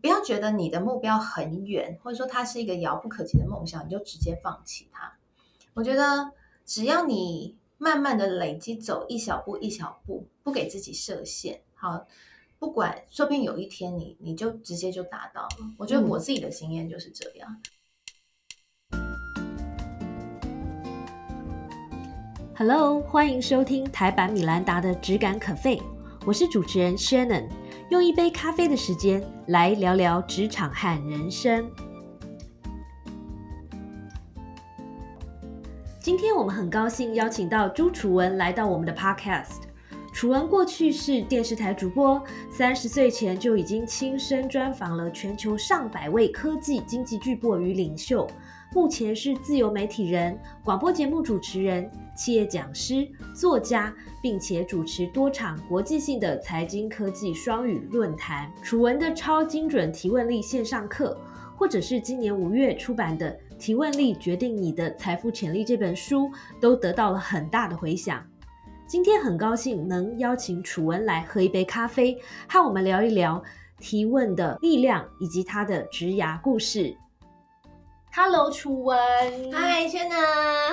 不要觉得你的目标很远，或者说它是一个遥不可及的梦想，你就直接放弃它。我觉得只要你慢慢的累积走一小步一小步，不给自己设限，好，不管说不定有一天你你就直接就达到了。我觉得我自己的经验就是这样。Hello，欢迎收听台版米兰达的《只感可废》，我是主持人 Shannon，用一杯咖啡的时间来聊聊职场和人生。今天我们很高兴邀请到朱楚文来到我们的 Podcast。楚文过去是电视台主播，三十岁前就已经亲身专访了全球上百位科技经济巨擘与领袖。目前是自由媒体人、广播节目主持人、企业讲师、作家，并且主持多场国际性的财经科技双语论坛。楚文的超精准提问力线上课，或者是今年五月出版的《提问力决定你的财富潜力》这本书，都得到了很大的回响。今天很高兴能邀请楚文来喝一杯咖啡，和我们聊一聊提问的力量以及他的职涯故事。Hello，楚文。嗨，轩娜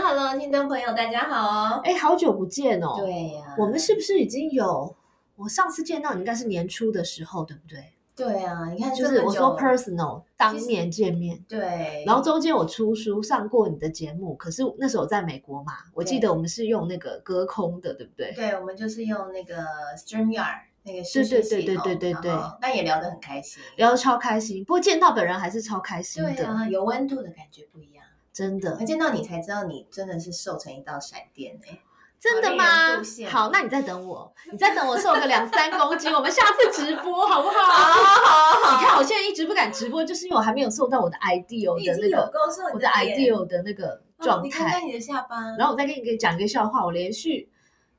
，Hello，听众朋友，大家好。哎，好久不见哦。对呀、我们是不是已经有？我上次见到你应该是年初的时候，对不对？对啊，你看就是我说 personal 当年见面，对，然后中间我出书上过你的节目，可是那时候我在美国嘛，我记得我们是用那个隔空的，对不对？对，我们就是用那个 StreamYard 那个对视对对对对对对那也聊得很开心。聊得超开心，不过见到本人还是超开心的，对啊，有温度的感觉不一样。真的他。见到你才知道，你真的是瘦成一道闪电哎、真的吗？好，那你再等我，你再等我瘦个两三公斤，我们下次直播好不好？好好，好你看我现在一直不敢直播，就是因为我还没有瘦到我的 ideal 的那个我的 ideal 的那个哦状态。你看看你的下巴，然后我再跟你讲一个笑话，我连续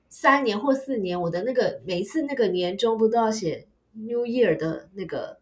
三年或四年，我的那个每一次那个年终不都要写 New Year 的那个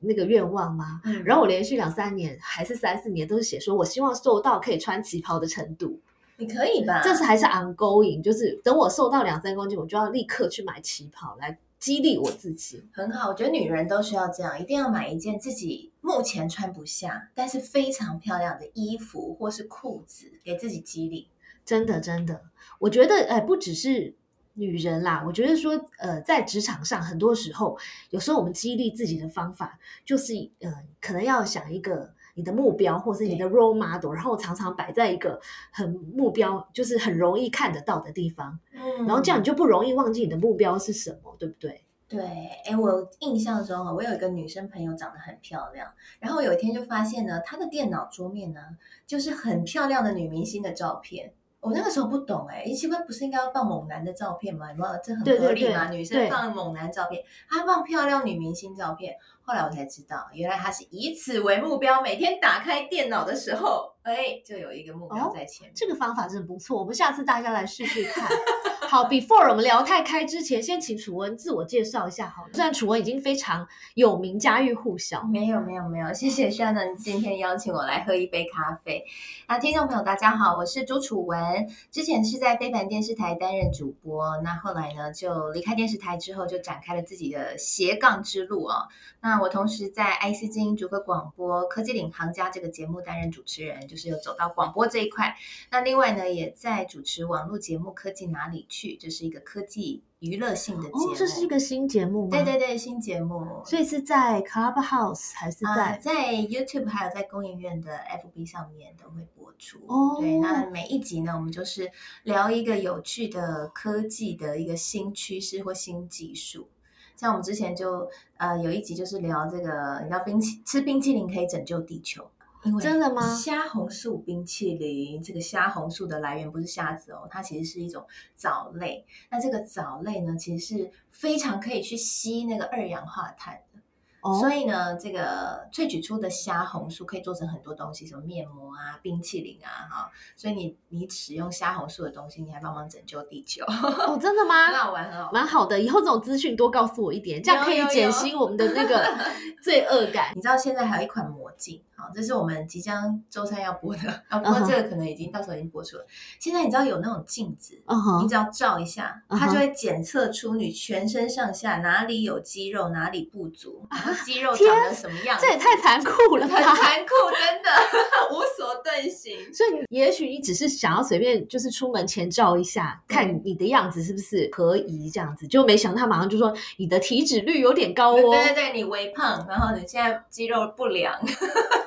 那个愿望吗？嗯然后我连续两三年还是三四年都是写说我希望瘦到可以穿旗袍的程度，你可以吧？这是还是 ongoing，就是等我瘦到两三公斤，我就要立刻去买旗袍来激励我自己。很好，我觉得女人都需要这样，一定要买一件自己目前穿不下，但是非常漂亮的衣服或是裤子，给自己激励。真的，真的，我觉得，呃，不只是女人啦，我觉得说，呃，在职场上，很多时候，有时候我们激励自己的方法，就是，呃，可能要想一个你的目标，或是你的 role model，然后常常摆在一个很目标，就是很容易看得到的地方，嗯然后这样你就不容易忘记你的目标是什么，对不对？对，哎，我印象中啊，我有一个女生朋友长得很漂亮，然后有一天就发现呢，她的电脑桌面呢，就是很漂亮的女明星的照片。我那个时候不懂哎，诶奇怪，不是应该要放猛男的照片吗？有没有？这很合理吗？对女生放猛男照片，她放漂亮女明星照片。后来我才知道，原来她是以此为目标，每天打开电脑的时候，哎，就有一个目标哦在前面。这个方法真的不错，我们下次大家来试试看。好，before 我们聊太开之前，先请楚文自我介绍一下好了。虽然楚文已经非常有名，家喻户晓，没有没有没有，谢谢 Shannon 今天邀请我来喝一杯咖啡。那听众朋友大家好，我是朱楚文，之前是在非凡电视台担任主播，那后来呢就离开电视台之后，就展开了自己的斜杠之路哦。那我同时在 IC 精英逐客广播科技领航家这个节目担任主持人，就是有走到广播这一块。那另外呢，也在主持网络节目《科技哪里》，这是一个科技娱乐性的节目。哦，这是一个新节目吗？对对对新节目，所以是在 Clubhouse 还是啊、在？在 YouTube 还有在公影院的 FB 上面都会播出。哦对，那每一集呢，我们就是聊一个有趣的科技的一个新趋势或新技术。像我们之前就呃有一集就是聊这个，你知道冰淇吃冰淇淋可以拯救地球。因为真的吗虾红素冰淇淋，这个虾红素的来源不是虾子哦，它其实是一种藻类。那这个藻类呢，其实是非常可以去吸那个二氧化碳的。哦所以呢，这个萃取出的虾红素可以做成很多东西，什么面膜啊、冰淇淋啊，哈。所以你你使用虾红素的东西，你还帮忙拯救地球，哦，真的很吗？好玩，很好玩。蛮好的，以后这种资讯多告诉我一点，这样可以减轻我们的那个罪恶感。你知道现在还有一款魔镜，好，这是我们即将周三要播的，啊，不过这个可能已经到时候已经播出了。现在你知道有那种镜子，你只要照一下，它就会检测出你全身上下哪里有肌肉，哪里不足，肌肉长得什么样子，这也太残酷了很吧！残酷，真的 无所遁形。所以也许你只是想要随便就是出门前照一下，看你的样子是不是合宜这样子，就没想到他马上就说你的体脂率有点高哦。对对对，你微胖，然后你现在肌肉不良，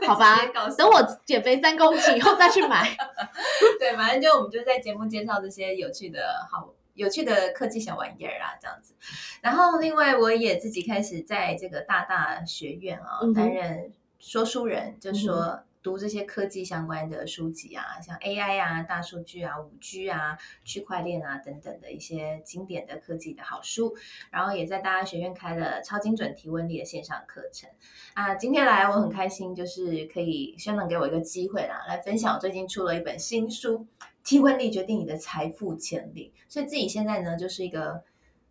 好吧等我减肥三公斤以后再去买。对，反正就我们就在节目介绍这些有趣的好。有趣的科技小玩意儿啊，这样子。然后，另外我也自己开始在这个大大学院啊、嗯担任说书人，就说读这些科技相关的书籍啊，像 AI 啊、大数据啊、五 G 啊、区块链啊等等的一些经典的科技的好书。然后也在大家学院开了超精准提问力的线上课程啊。今天来我很开心，就是可以轩能给我一个机会啦，来分享我最近出了一本新书《提问力决定你的财富潜力》。所以自己现在呢，就是一个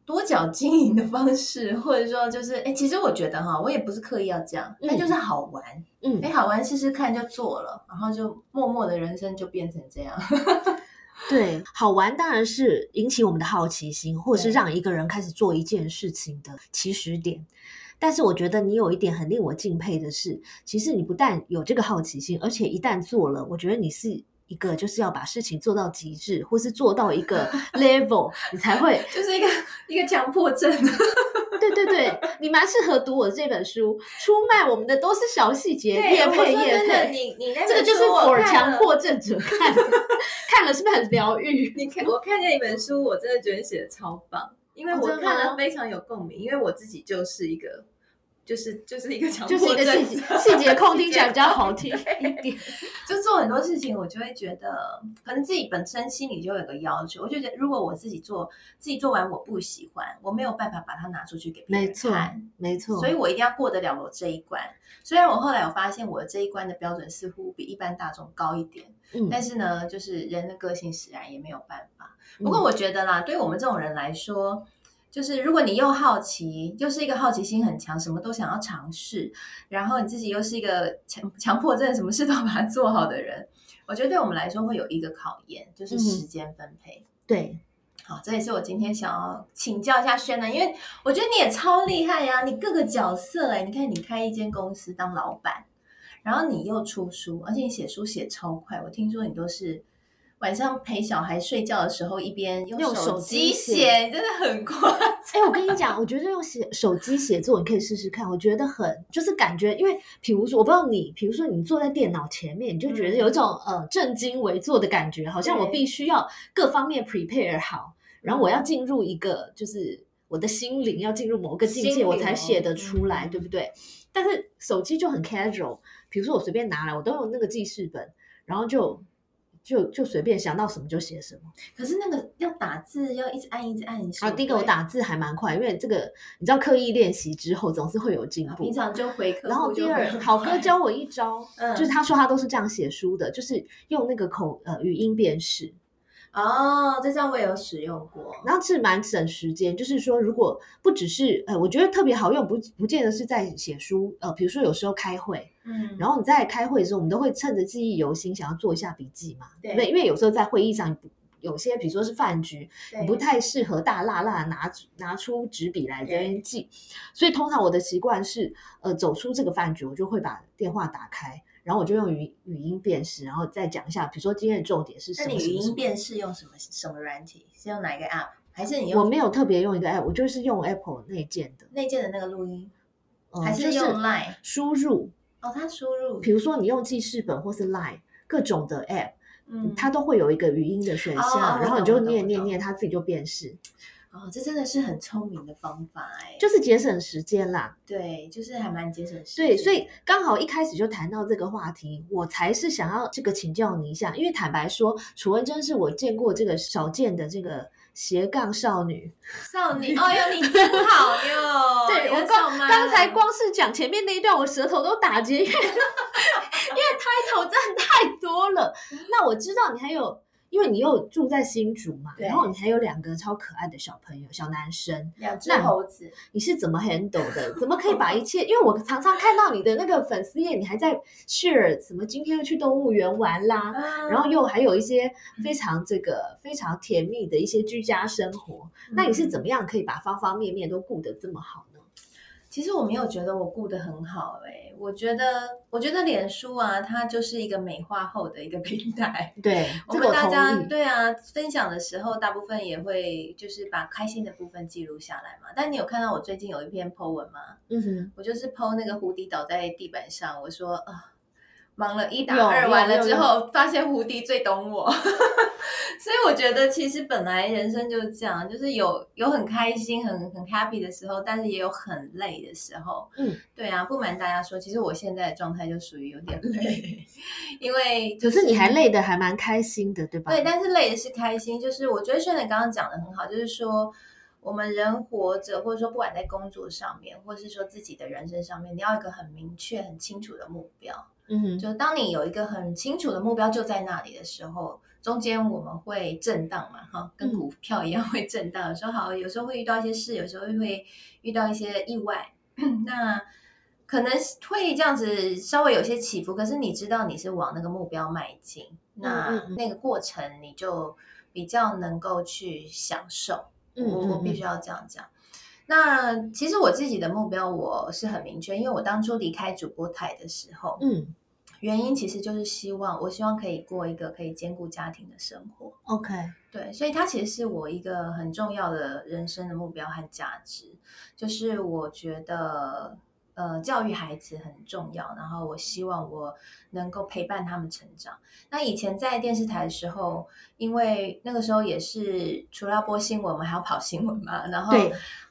多角经营的方式，或者说就是哎，其实我觉得哈，我也不是刻意要这样，嗯就是好玩，嗯哎，好玩试试看就做了，然后就默默的人生就变成这样。对，好玩当然是引起我们的好奇心，或者是对让一个人开始做一件事情的起始点。但是我觉得你有一点很令我敬佩的是，其实你不但有这个好奇心，而且一旦做了，我觉得你是一个就是要把事情做到极致，或是做到一个 level，你才会 就是一个一个强迫症。对对对，你蛮适合读我这本书。出卖我们的都是小细节，对，我叶配叶说真的，配，你你那这个就是我强迫症者看的，看了是不是很疗愈？你看，我看见一本书，我真的觉得写的超棒，因为我看了非常有共鸣，因为我自己就是一个，就是就是一个强就是一个细节细节控听起来比较好听一点。就做很多事情，我就会觉得，可能自己本身心里就有个要求，我就觉得如果我自己做，自己做完我不喜欢，我没有办法把它拿出去给别人没错看。没错，所以我一定要过得了我这一关。虽然我后来我发现我这一关的标准似乎比一般大众高一点，嗯但是呢，就是人的个性使然，也没有办法。嗯不过我觉得啦，对于我们这种人来说，就是如果你又好奇，又是一个好奇心很强，什么都想要尝试，然后你自己又是一个强强迫症，什么事都把它做好的人，我觉得对我们来说会有一个考验，就是嗯时间分配。对，好，这也是我今天想要请教一下轩的，因为我觉得你也超厉害呀、你各个角色哎、你看你开一间公司当老板，然后你又出书，而且你写书写超快，我听说你都是晚上陪小孩睡觉的时候一边用用手手机机写真的很夸张。哎、我跟你讲，我觉得用写手机写作，你可以试试看。我觉得很就是感觉，因为比如说，我不知道你，比如说你坐在电脑前面，你就觉得有一种、呃正襟危坐的感觉，好像我必须要各方面 prepare 好，然后我要进入一个就是我的心灵要进入某个境界，我才写得出来，嗯对不对？但是手机就很 casual，比如说我随便拿来，我都用那个记事本，然后就就就随便想到什么就写什么。可是那个要打字，要一直按一直按。啊，第一个我打字还蛮快，因为这个你知道刻意练习之后总是会有进步。啊平常就回客户就然后第二，好哥教我一招，嗯就是他说他都是这样写书的，就是用那个口呃语音辨识，哦，这招我也有使用过。然后是蛮省时间。就是说，如果不只是呃，我觉得特别好用，不不见得是在写书，呃，比如说有时候开会，嗯，然后你在开会的时候，我们都会趁着记忆犹新，想要做一下笔记嘛，对不对？因为有时候在会议上，有些比如说是饭局，你不太适合大辣辣地拿拿出纸笔来这边记，所以通常我的习惯是，呃，走出这个饭局，我就会把电话打开，然后我就用语语音辨识，然后再讲一下，比如说今天的重点是什那你语。音辨识用什么什么软体？是用哪一个 App？还是你用我没有特别用一个 app，我就是用 Apple 内建的，内建的那个录音？呃、就是用 Line？输入，哦，它输入，比如说你用记事本或是 Line 各种的 app，嗯，它都会有一个语音的选项，哦然后你就念念念，它自己就辨识，哦，这真的是很聪明的方法哎，就是节省时间啦。对，就是还蛮节省时间。对，所以刚好一开始就谈到这个话题，我才是想要这个请教你一下，因为坦白说，楚文珍是我见过这个少见的这个斜杠少女。少女，哦哟，你真好哟！对我刚刚才光是讲前面那一段，我舌头都打结，因为 因为 title 真的太多了。那我知道你还有因为你又住在新竹嘛，然后你还有两个超可爱的小朋友、小男生，两只那猴子，你是怎么 handle 的？怎么可以把一切？因为我常常看到你的那个粉丝页，你还在 share 什么今天又去动物园玩啦，然然后又还有一些非常这个非常甜蜜的一些居家生活。那你是怎么样可以把方方面面都顾得这么好呢？其实我没有觉得我顾得很好哎、我觉得我觉得脸书啊，它就是一个美化后的一个 平台。对，我们大家。对啊，分享的时候，大部分也会就是把开心的部分记录下来嘛。但你有看到我最近有一篇 po 文吗？嗯哼，我就是 po 那个蝴蝶倒在地板上，我说啊，忙了一打二完了之后，发现胡迪最懂我。所以我觉得其实本来人生就是这样，就是有有很开心、很很 happy 的时候，但是也有很累的时候。嗯，对啊，不瞒大家说，其实我现在的状态就属于有点累，因为就可是你还累的还蛮开心的，对吧？对，但是累的是开心，就是我觉得轩磊刚刚讲的很好，就是说我们人活着，或者说不管在工作上面，或是说自己的人生上面，你要有一个很明确、很清楚的目标。嗯哼，就当你有一个很清楚的目标就在那里的时候，中间我们会震荡嘛，哈，跟嗯股票一样会震荡。有时候好，有时候会遇到一些事，有时候会遇到一些意外，那可能会这样子稍微有些起伏。可是你知道你是往那个目标迈进，那那个过程你就比较能够去享受。嗯我我必须要这样讲。那其实我自己的目标我是很明确，因为我当初离开主播台的时候，嗯原因其实就是希望，我希望可以过一个可以兼顾家庭的生活。，OK，对，所以它其实是我一个很重要的人生的目标和价值，就是我觉得。呃，教育孩子很重要，然后我希望我能够陪伴他们成长。那以前在电视台的时候，因为那个时候也是除了要播新闻，我们还要跑新闻嘛，然后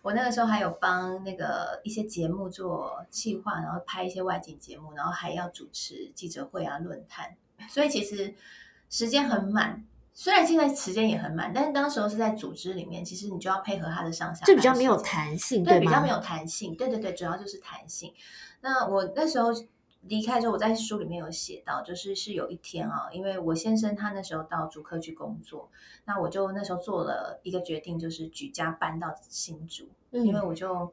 我那个时候还有帮那个一些节目做企划，然后拍一些外景节目，然后还要主持记者会啊、论坛，所以其实时间很满。虽然现在时间也很满，但是当时候是在组织里面，其实你就要配合他的上下班就比较没有弹性，对，吗？比较没有弹性。对对对，主要就是弹性。那我那时候离开之后，我在书里面有写到，就是是有一天啊，因为我先生他那时候到主科去工作，那我就那时候做了一个决定，就是举家搬到新竹，嗯因为我就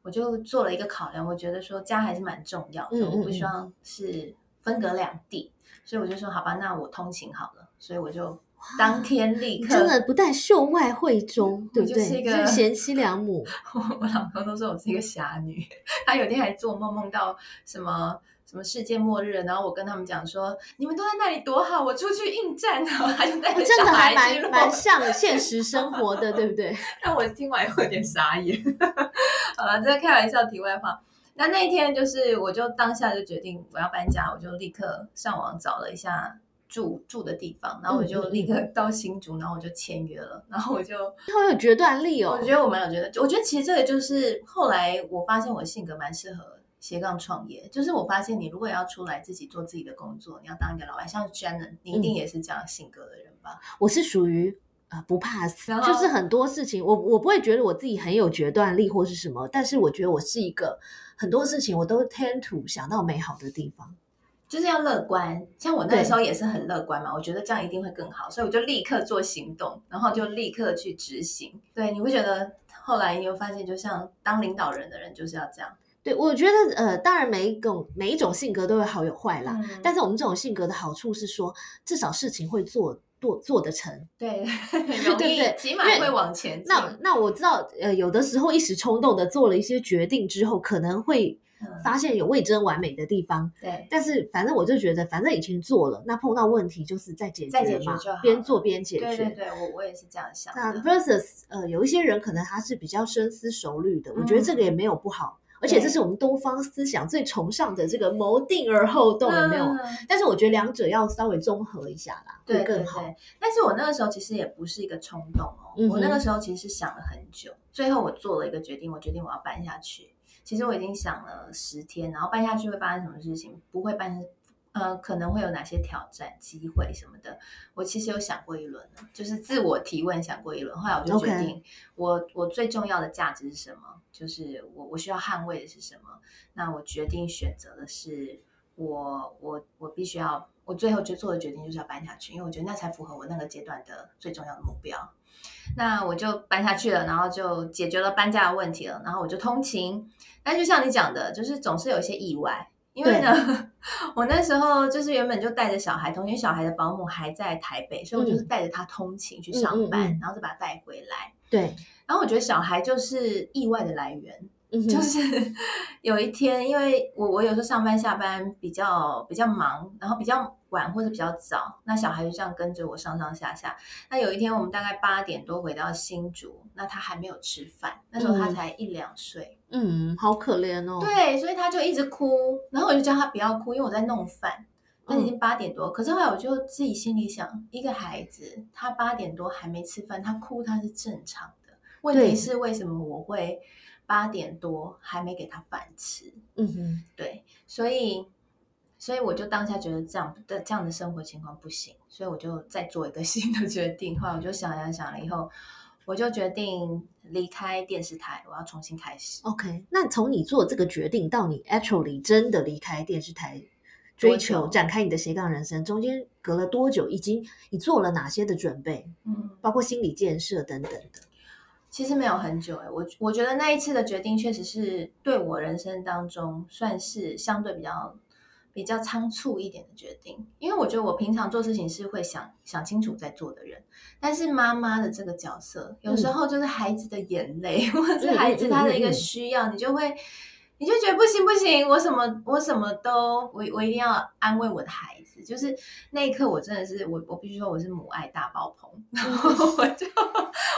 我就做了一个考量，我觉得说家还是蛮重要的，嗯嗯我不希望是分隔两地，所以我就说好吧，那我通勤好了，所以我就当天立刻真的不但秀外慧中，对不对？就是一个贤妻良母，我老公都说我是一个侠女，他有天还做梦梦到什么什么世界末日，然后我跟他们讲说，你们都在那里多好，我出去应战，然后他就带着真的还蛮蛮像现实生活的，对不对？但我听完有点傻眼。好了，这个开玩笑，题外话。那那一天就是，我就当下就决定我要搬家，我就立刻上网找了一下住住的地方，然后我就立刻到新竹，然后我就签约了，然后我就 好有决断力哦我。觉得我蛮有决断，我觉得其实这个就是后来我发现我性格蛮适合斜杠创业，就是我发现你如果要出来自己做自己的工作，你要当一个老板，像 Shannon，你一定也是这样性格的人吧？我是属于呃不怕死，就是很多事情我我不会觉得我自己很有决断力或是什么，但是我觉得我是一个很多事情我都 tend to 想到美好的地方。就是要乐观，像我那个时候也是很乐观嘛，我觉得这样一定会更好，所以我就立刻做行动，然后就立刻去执行。对，你会觉得后来你会发现，就像当领导人的人就是要这样，对，我觉得呃，当然每一种每一种性格都有好有坏啦，嗯但是我们这种性格的好处是说，至少事情会做做做得成。对，容易，对对起码会往前。那那我知道，呃，有的时候一时冲动的做了一些决定之后，可能会嗯发现有未臻完美的地方，对，但是反正我就觉得，反正已经做了，那碰到问题就是在解再解决嘛决就好，边做边解决。对对对，我我也是这样想那。versus 呃，有一些人可能他是比较深思熟虑的，我觉得这个也没有不好，而且这是我们东方思想最崇尚的这个谋定而后动，有没有？嗯但是我觉得两者要稍微综合一下啦，会更好。对，但是我那个时候其实也不是一个冲动哦，嗯我那个时候其实是想了很久，最后我做了一个决定，我决定我要搬下去。其实我已经想了十天，然后搬下去会发生什么事情，不会办，呃，可能会有哪些挑战、机会什么的，我其实有想过一轮了，就是自我提问想过一轮，后来我就决定我我最重要的价值是什么，就是我我需要捍卫的是什么，那我决定选择的是我我我必须要。我我最后就做的决定就是要搬下去，因为我觉得那才符合我那个阶段的最重要的目标。那我就搬下去了，然后就解决了搬家的问题了，然后我就通勤。但就像你讲的，就是总是有一些意外。因为呢，我那时候就是原本就带着小孩，同学小孩的保姆还在台北，所以我就是带着他通勤去上班，然后再把他带回来。对，然后我觉得小孩就是意外的来源。就是有一天，因为我我有时候上班下班比较比较忙，然后比较晚或者比较早，那小孩就这样跟着我上上下下。那有一天我们大概八点多回到新竹，那他还没有吃饭，那时候他才一两岁，嗯，好可怜哦。对，所以他就一直哭，然后我就叫他不要哭，因为我在弄饭。那已经八点多，可是后来我就自己心里想，一个孩子他八点多还没吃饭，他哭他是正常的。问题是为什么我会？八点多还没给他饭吃，嗯哼，对，所以，所以我就当下觉得这样的这样的生活情况不行，所以我就再做一个 新的决定。后来我就想想想了以后，我就决定离开电视台，我要重新开始。OK，那从你做这个决定到你 actually 真的离开电视台，追求展开你的斜杠人生，中间隔了多久？已经你做了哪些的准备？嗯，包括心理建设等等的。其实没有很久哎，我我觉得那一次的决定确实是对我人生当中算是相对比较比较仓促一点的决定，因为我觉得我平常做事情是会想想清楚再做的人，但是妈妈的这个角色有时候就是孩子的眼泪或者是孩子他的一个需要，你就会。你就觉得不行不行，我什么我什么都我我一定要安慰我的孩子，就是那一刻我真的是我我必须说我是母爱大爆棚，然 后我就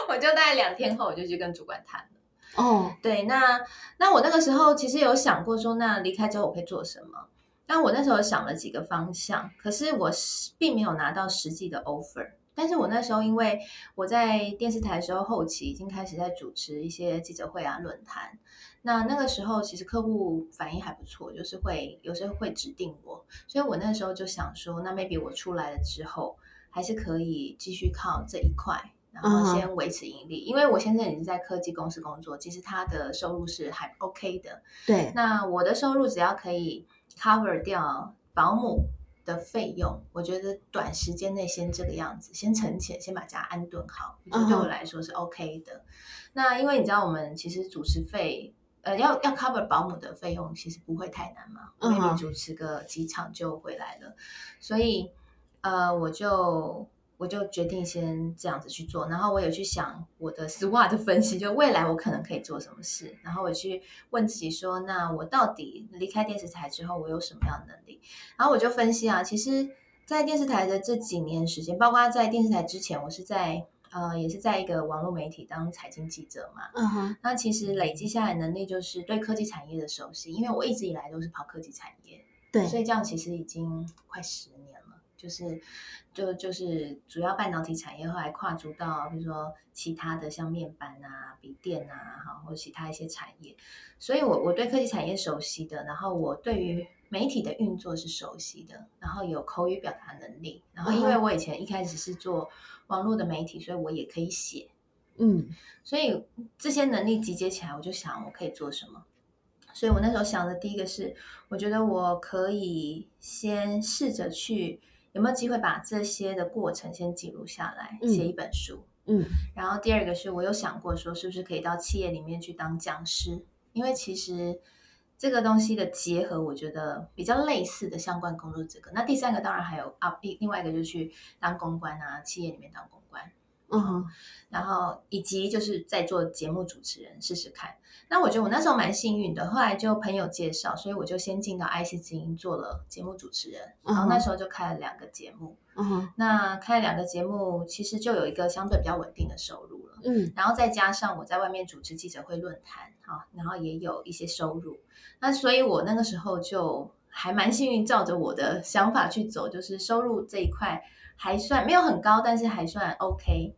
我就大概两天后我就去跟主管谈了。哦，对，那那我那个时候其实有想过说，那离开之后我可以做什么？但我那时候想了几个方向，可是我并没有拿到实际的 offer。但是我那时候因为我在电视台的时候后期已经开始在主持一些记者会啊论坛。那那个时候，其实客户反应还不错，就是会有时候会指定我，所以我那时候就想说，那 maybe 我出来了之后，还是可以继续靠这一块，然后先维持盈利。因为我现在已经在科技公司工作，其实他的收入是还 OK 的。对，那我的收入只要可以 cover 掉保姆的费用，我觉得短时间内先这个样子，先存钱，先把家安顿好，我觉得对我来说是 OK 的。那因为你知道，我们其实主持费。呃，要要 cover 保姆的费用，其实不会太难嘛。maybe 主持个几场就回来了，所以呃，我就我就决定先这样子去做。然后我有去想我的 SWOT 分析，就未来我可能可以做什么事。然后我去问自己说，那我到底离开电视台之后，我有什么样的能力？然后我就分析啊，其实，在电视台的这几年时间，包括在电视台之前，我是在。呃，也是在一个网络媒体当财经记者嘛。嗯哼。那其实累积下来能力就是对科技产业的熟悉，因为我一直以来都是跑科技产业。对。所以这样其实已经快十年了，就是就就是主要半导体产业，后来跨足到比如说其他的像面板啊、笔电啊，哈，或者其他一些产业。所以我我对科技产业熟悉的，然后我对于媒体的运作是熟悉的，然后有口语表达能力，然后因为我以前一开始是做。网络的媒体，所以我也可以写，嗯，所以这些能力集结起来，我就想我可以做什么。所以我那时候想的第一个是，我觉得我可以先试着去有没有机会把这些的过程先记录下来，写一本书，嗯。然后第二个是我有想过说，是不是可以到企业里面去当讲师，因为其实这个东西的结合，我觉得比较类似的相关工作这个。那第三个当然还有啊，另另外一个就去当公关啊，企业里面当公关。嗯，然后以及就是在做节目主持人试试看。那我觉得我那时候蛮幸运的，后来就朋友介绍，所以我就先进到 IC 之音做了节目主持人。然后那时候就开了两个节目。嗯，那开了两个节目，其实就有一个相对比较稳定的收入了。嗯，然后再加上我在外面主持记者会、论坛，哈，然后也有一些收入。那所以我那个时候就还蛮幸运，照着我的想法去走，就是收入这一块还算没有很高，但是还算 OK。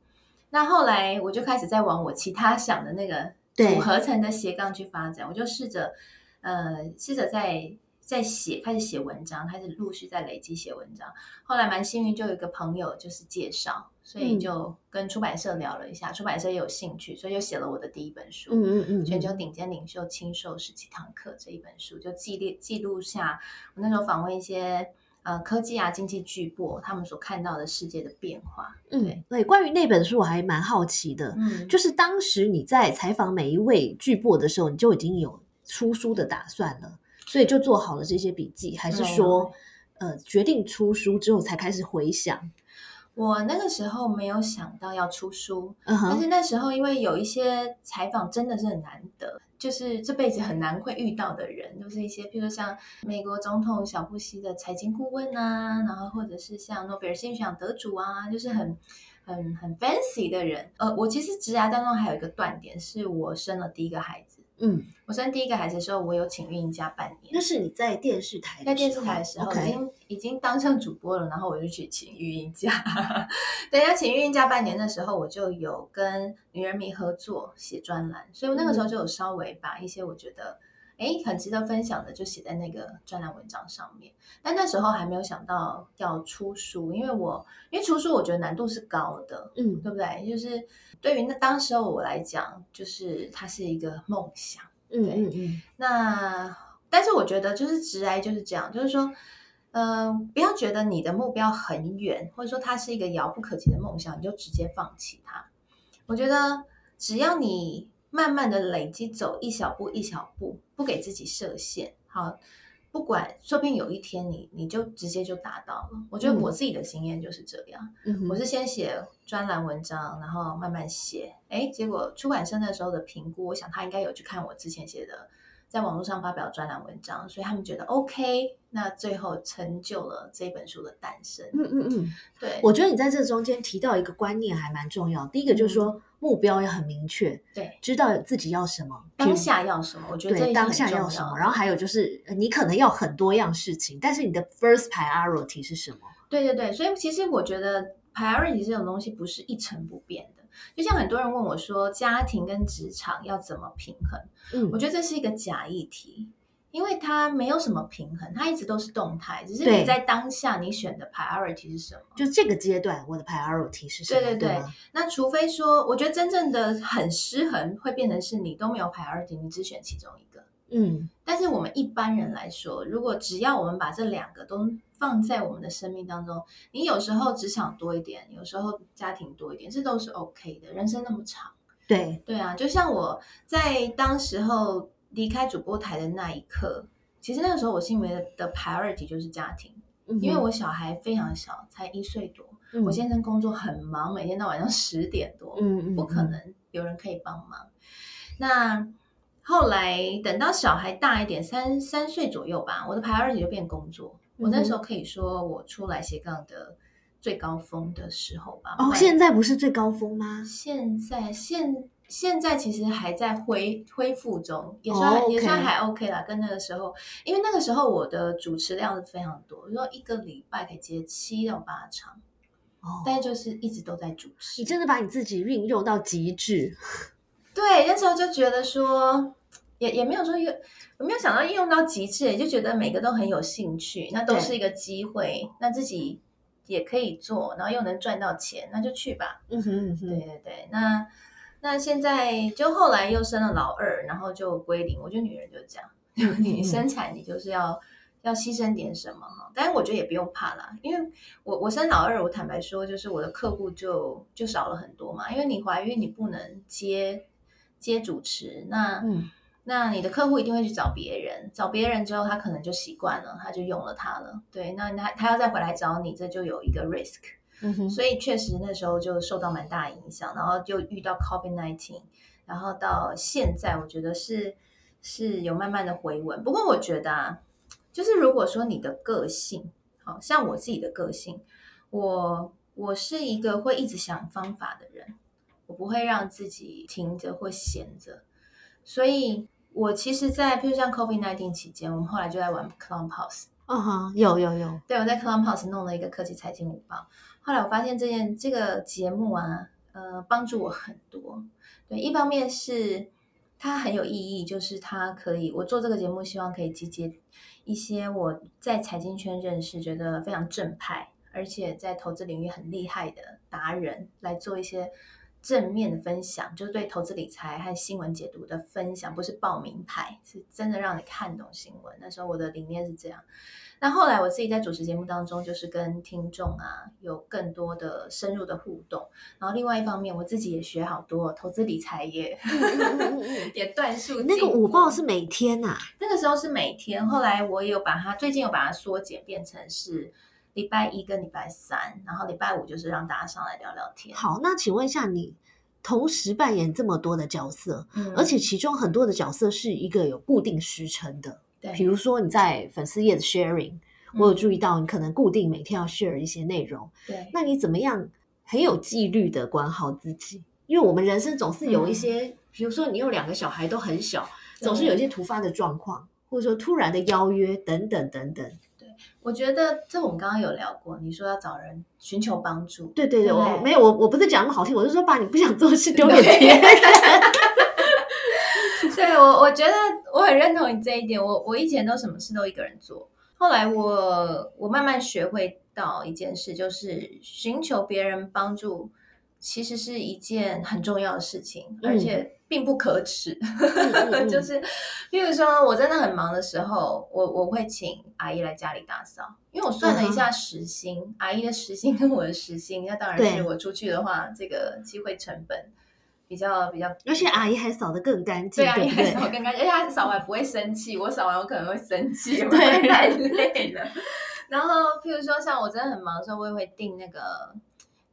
那后来我就开始在往我其他想的那个组合成的斜杠去发展，我就试着呃试着在在写，开始写文章，开始陆续在累积写文章。后来蛮幸运，就有一个朋友就是介绍，所以就跟出版社聊了一下，出版社也有兴趣，所以就写了我的第一本书，嗯嗯嗯，全球顶尖领袖亲授十几堂课这一本书，就记录记录下我那时候访问一些。呃科技啊经济巨擘他们所看到的世界的变化。嗯，对，关于那本书我还蛮好奇的，嗯，就是当时你在采访每一位巨擘的时候，你就已经有出书的打算了，所以就做好了这些笔记，还是说，呃，决定出书之后才开始回想？我那个时候没有想到要出书，但是那时候因为有一些采访真的是很难得，就是这辈子很难会遇到的人，就是一些譬如像美国总统小布希的财经顾问啊，然后或者是像诺贝尔经济学奖得主啊，就是很很很 fancy 的人。呃，我其实职涯当中还有一个断点，是我生了第一个孩子。嗯，我生第一个孩子的时候，我有请孕假半年。那是你在电视台，在电视台的时候，已经已经当上主播了，然后我就去请孕假。等要请孕假半年的时候，我就有跟女人迷合作写专栏，所以我那个时候就有稍微把一些我觉得哎很值得分享的，就写在那个专栏文章上面。但那时候还没有想到要出书，因为我因为出书我觉得难度是高的，嗯，对不对？就是对于那当时候我来讲，就是它是一个梦想。嗯嗯嗯。那但是我觉得就是直癌就是这样，就是说，嗯，不要觉得你的目标很远，或者说它是一个遥不可及的梦想，你就直接放弃它。我觉得只要你慢慢的累积，走一小步一小步，不给自己设限，好。不管，说不定有一天你你就直接就达到了。我觉得我自己的经验就是这样。嗯，我是先写专栏文章，然后慢慢写。哎，结果出版社那时候的评估，我想他应该有去看我之前写的。在网络上发表专栏文章，所以他们觉得 OK，那最后成就了这本书的诞生。嗯嗯嗯，对，我觉得你在这中间提到一个观念还蛮重要。第一个就是说目标要很明确，对，知道自己要什么，当下要什么，我觉得当下要什么。然后还有就是你可能要很多样事情，但是你的 first priority 是什么？对对对，所以其实我觉得 priority 这种东西不是一成不变的。就像很多人问我说，家庭跟职场要怎么平衡？嗯，我觉得这是一个假议题，因为它没有什么平衡，它一直都是动态，只是你在当下你选的 priority 是什么？就这个阶段我的 priority 是什么？对对对。那除非说，我觉得真正的很失衡，会变成是你都没有 priority，你只选其中一个。嗯，但是我们一般人来说，如果只要我们把这两个都放在我们的生命当中，你有时候职场多一点，有时候家庭多一点，这都是 OK 的。人生那么长，对对啊，就像我在当时候离开主播台的那一刻，其实那个时候我心里面的 priority 就是家庭，因为我小孩非常小，才一岁多，我先生工作很忙，每天到晚上十点多，嗯嗯，不可能有人可以帮忙。那后来等到小孩大一点，三三岁左右吧，我的 priority 就变工作。我那时候可以说我出来斜杠的最高峰的时候吧。哦，现在不是最高峰吗？现在现现在其实还在恢恢复中，也算也算还 OK 啦。跟那个时候，因为那个时候我的主持量是非常多，比如说一个礼拜可以接七到八场，哦，但就是一直都在主持。你真的把你自己运用到极致。对，那时候就觉得说，也也没有说有，我没有想到应用到极致，也就觉得每个都很有兴趣，那都是一个机会，那自己也可以做，然后又能赚到钱，那就去吧。嗯哼，对对对，那那现在就后来又生了老二，然后就归零。我觉得女人就是这样，你生产你就是要要牺牲点什么哈，但是我觉得也不用怕啦，因为我我生老二，我坦白说，就是我的客户就就少了很多嘛，因为你怀孕你不能接。接主持，那那你的客户一定会去找别人，找别人之后，他可能就习惯了，他就用了他了。对，那他他要再回来找你，这就有一个 risk。所以确实那时候就受到蛮大影响，然后就遇到 COVID nineteen，然后到现在，我觉得是是有慢慢的回稳。不过我觉得啊，就是如果说你的个性，好像我自己的个性，我我是一个会一直想方法的人。我不会让自己停着或闲着，所以我其实，在譬如像 COVID nineteen 期间，我们后来就在玩 Clubhouse。嗯哼，有有有。对，我在 Clubhouse 弄了一个科技财经午报。后来我发现这件这个节目啊，呃，帮助我很多。对，一方面是它很有意义，就是它可以我做这个节目，希望可以集结一些我在财经圈认识、觉得非常正派，而且在投资领域很厉害的达人来做一些。正面的分享，就是对投资理财和新闻解读的分享，不是报名牌，是真的让你看懂新闻。那时候我的理念是这样。那后来我自己在主持节目当中，就是跟听众啊有更多的深入的互动。然后另外一方面，我自己也学好多投资理财，也也段数。那个午报是每天呐？那个时候是每天。后来我有把它，最近有把它缩减，变成是礼拜一跟礼拜三，然后礼拜五就是让大家上来聊聊天。好，那请问一下，你同时扮演这么多的角色，而且其中很多的角色是一个有固定时程的。比如说你在粉丝页的 sharing，我有注意到你可能固定每天要 share 一些内容。对，那你怎么样很有纪律的管好自己？因为我们人生总是有一些，比如说你有两个小孩都很小，总是有一些突发的状况，或者说突然的邀约等等等等。对，我觉得这我们刚刚有聊过，你说要找人寻求帮助。对对对，我没有我我不是讲那么好听，我是说把你不想做的事丢给别人。对我，我觉得我很认同你这一点。我我以前都什么事都一个人做，后来我我慢慢学会到一件事，就是寻求别人帮助，其实是一件很重要的事情，而且并不可耻。就是，譬如说我真的很忙的时候，我我会请阿姨来家里打扫，因为我算了一下时薪，阿姨的时薪跟我的时薪，那当然是我出去的话，这个机会成本。比较比较，而且阿姨还扫得更干净，对阿姨还扫更干净，而且她扫完不会生气，我扫完我可能会生气，对，太累了。然后，譬如说像我真的很忙的时候，我也会订那个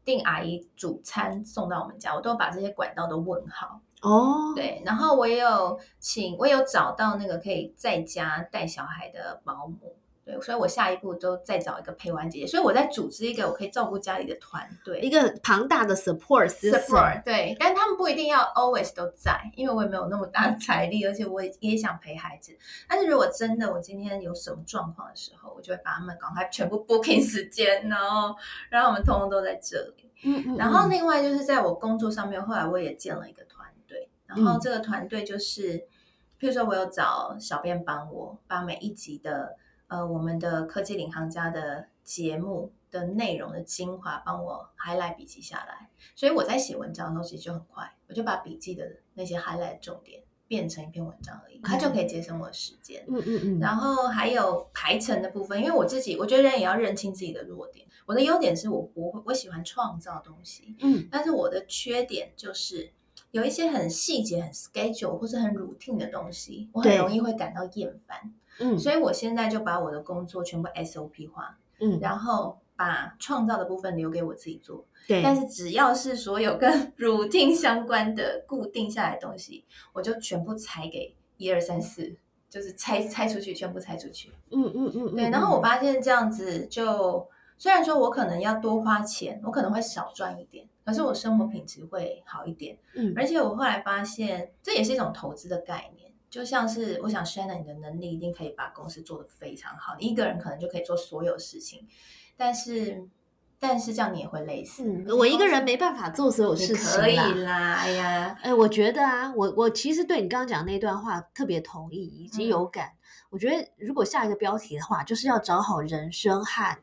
订阿姨煮餐送到我们家，我都把这些管道都问好哦。对，然后我也有请，我有找到那个可以在家带小孩的保姆。对，所以我下一步都再找一个陪玩姐姐，所以我在组织一个我可以照顾家里的团队，一个庞大的 support support。对，但他们不一定要 always 都在，因为我也没有那么大的财力，而且我也也想陪孩子。但是如果真的我今天有什么状况的时候，我就会把他们赶快全部 booking 时间，然后让他们通通都在这里。嗯嗯。然后另外就是在我工作上面，后来我也建了一个团队，然后这个团队就是，譬如说我有找小编帮我把每一集的。呃，我们的科技领航家的节目的内容的精华，帮我 highlight 笔记下来，所以我在写文章的时候其实就很快，我就把笔记的那些 highlight 重点变成一篇文章而已，它就可以节省我的时间。嗯嗯嗯。然后还有排程的部分，因为我自己我觉得人也要认清自己的弱点。我的优点是我不会，我喜欢创造东西。嗯。但是我的缺点就是有一些很细节、很 schedule 或是很 routine 的东西，我很容易会感到厌烦。嗯，所以我现在就把我的工作全部 SOP 化，嗯，然后把创造的部分留给我自己做。对，但是只要是所有跟 routine 相关的固定下来的东西，我就全部拆给一二三四，就是拆拆出去，全部拆出去。嗯嗯嗯，对。然后我发现这样子，就虽然说我可能要多花钱，我可能会少赚一点，可是我生活品质会好一点。嗯，而且我后来发现，这也是一种投资的概念。就像是我想，Shannon，你的能力一定可以把公司做得非常好。你一个人可能就可以做所有事情，但是，但是这样你也会累死。我一个人没办法做所有事情可以啦，哎呀，哎，我觉得啊，我我其实对你刚刚讲那段话特别同意，以及有感。我觉得如果下一个标题的话，就是要找好人生和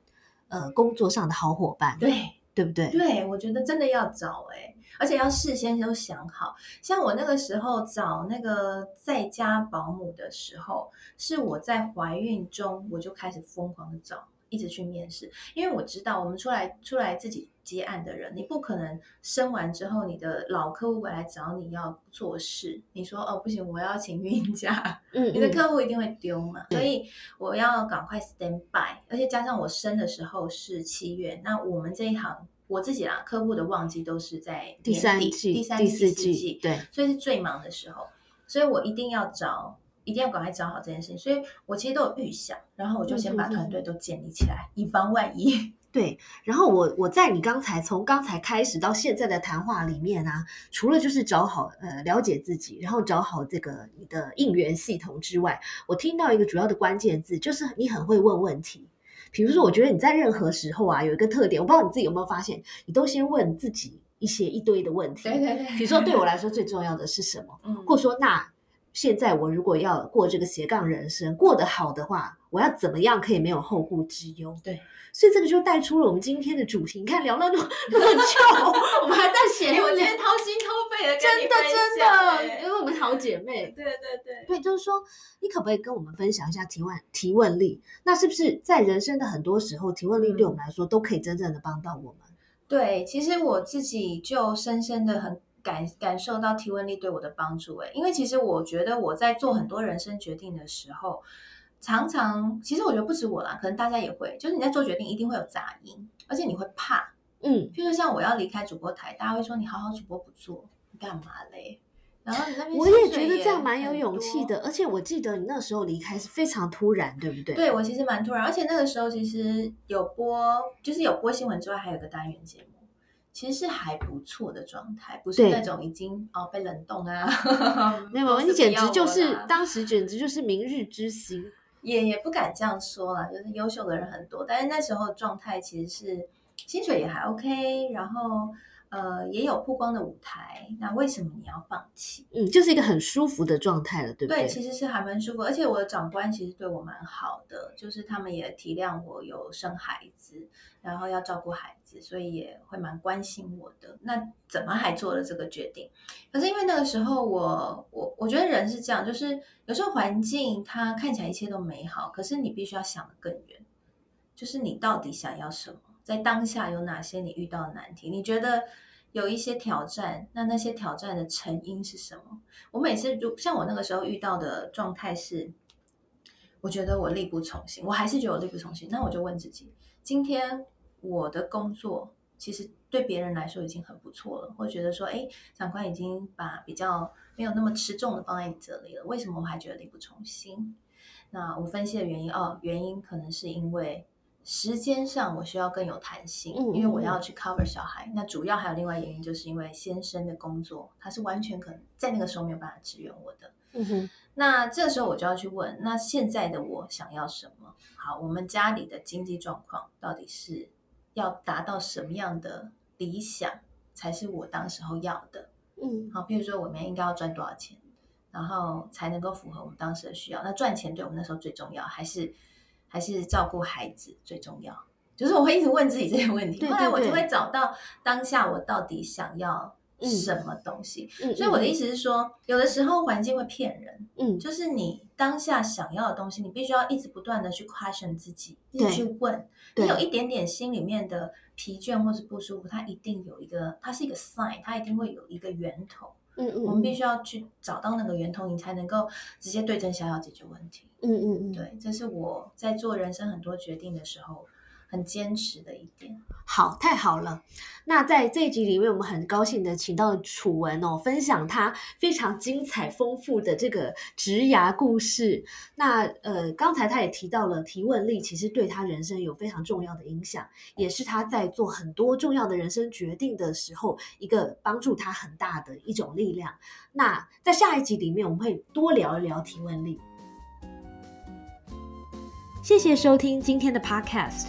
呃工作上的好伙伴，对对不对？对，我觉得真的要找哎。而且要事先都想好，像我那个时候找那个在家保姆的时候，是我在怀孕中我就开始疯狂的找，一直去面试，因为我知道我们出来出来自己接案的人，你不可能生完之后你的老客户回来找你要做事，你说哦不行，我要请孕假，嗯，你的客户一定会丢嘛，所以我要赶快 stand by，而且加上我生的时候是七月，那我们这一行。我自己啦，客户的旺季都是在第三季、第三、第四季，对，所以是最忙的时候，所以我一定要找，一定要赶快找好这件事情。所以我其实都有预想，然后我就先把团队都建立起来，以防万一。对，然后我我在你刚才从刚才开始到现在的谈话里面啊，除了就是找好呃了解自己，然后找好这个你的应援系统之外，我听到一个主要的关键字，就是你很会问问题。比如说，我觉得你在任何时候啊，有一个特点，我不知道你自己有没有发现，你都先问自己一些一堆的问题。对对对。比如说，对我来说最重要的是什么？嗯。或者说，那现在我如果要过这个斜杠人生，过得好的话，我要怎么样可以没有后顾之忧？对，所以这个就带出了我们今天的主题。你看，聊了那么那么久，我们还在 写，我今天掏心掏肺的，真的真的，因为我们好姐妹。对对对，对，就是说，你可不可以跟我们分享一下提问提问力？那是不是在人生的很多时候，提问力对我们来说都可以真正的帮到我们？对，其实我自己就深深的很。感感受到提问力对我的帮助，哎，因为其实我觉得我在做很多人生决定的时候，常常其实我觉得不止我啦，可能大家也会，就是你在做决定一定会有杂音，而且你会怕，嗯，譬如像我要离开主播台，大家会说你好好主播不做，你干嘛嘞？然后你那边我也觉得这样蛮有勇气的，而且我记得你那时候离开是非常突然，对不对？对我其实蛮突然，而且那个时候其实有播，就是有播新闻之外，还有个单元节目。其实是还不错的状态，不是那种已经哦被冷冻啊。没有，你简直就是当时简直就是明日之星，也也不敢这样说啦，就是优秀的人很多，但是那时候状态其实是薪水也还 OK，然后。呃，也有曝光的舞台，那为什么你要放弃？嗯，就是一个很舒服的状态了，对不对？对，其实是还蛮舒服，而且我的长官其实对我蛮好的，就是他们也体谅我有生孩子，然后要照顾孩子，所以也会蛮关心我的。那怎么还做了这个决定？可是因为那个时候，我我我觉得人是这样，就是有时候环境它看起来一切都美好，可是你必须要想得更远，就是你到底想要什么？在当下有哪些你遇到的难题？你觉得有一些挑战，那那些挑战的成因是什么？我每次如像我那个时候遇到的状态是，我觉得我力不从心，我还是觉得我力不从心。那我就问自己：今天我的工作其实对别人来说已经很不错了，或觉得说，哎，长官已经把比较没有那么吃重的放在你这里了，为什么我还觉得力不从心？那我分析的原因，哦，原因可能是因为。时间上我需要更有弹性，因为我要去 cover 小孩。那主要还有另外原因，就是因为先生的工作，他是完全可能在那个时候没有办法支援我的。嗯哼。那这个时候我就要去问，那现在的我想要什么？好，我们家里的经济状况到底是要达到什么样的理想才是我当时候要的？嗯。好，比如说我们应该要赚多少钱，然后才能够符合我们当时的需要？那赚钱对我们那时候最重要，还是？还是照顾孩子最重要，就是我会一直问自己这些问题。后来我就会找到当下我到底想要什么东西。所以我的意思是说，有的时候环境会骗人。嗯，就是你当下想要的东西，你必须要一直不断的去 question 自己，一直去问。你有一点点心里面的疲倦或是不舒服，它一定有一个，它是一个 sign，它一定会有一个源头。嗯嗯，我们必须要去找到那个源头，你才能够直接对症下药解决问题。嗯嗯嗯，对，这是我在做人生很多决定的时候很坚持的一点。好，太好了。那在这一集里面，我们很高兴的请到楚文哦，分享他非常精彩丰富的这个职涯故事。那呃，刚才他也提到了提问力，其实对他人生有非常重要的影响，也是他在做很多重要的人生决定的时候，一个帮助他很大的一种力量。那在下一集里面，我们会多聊一聊提问力。谢谢收听今天的 Podcast，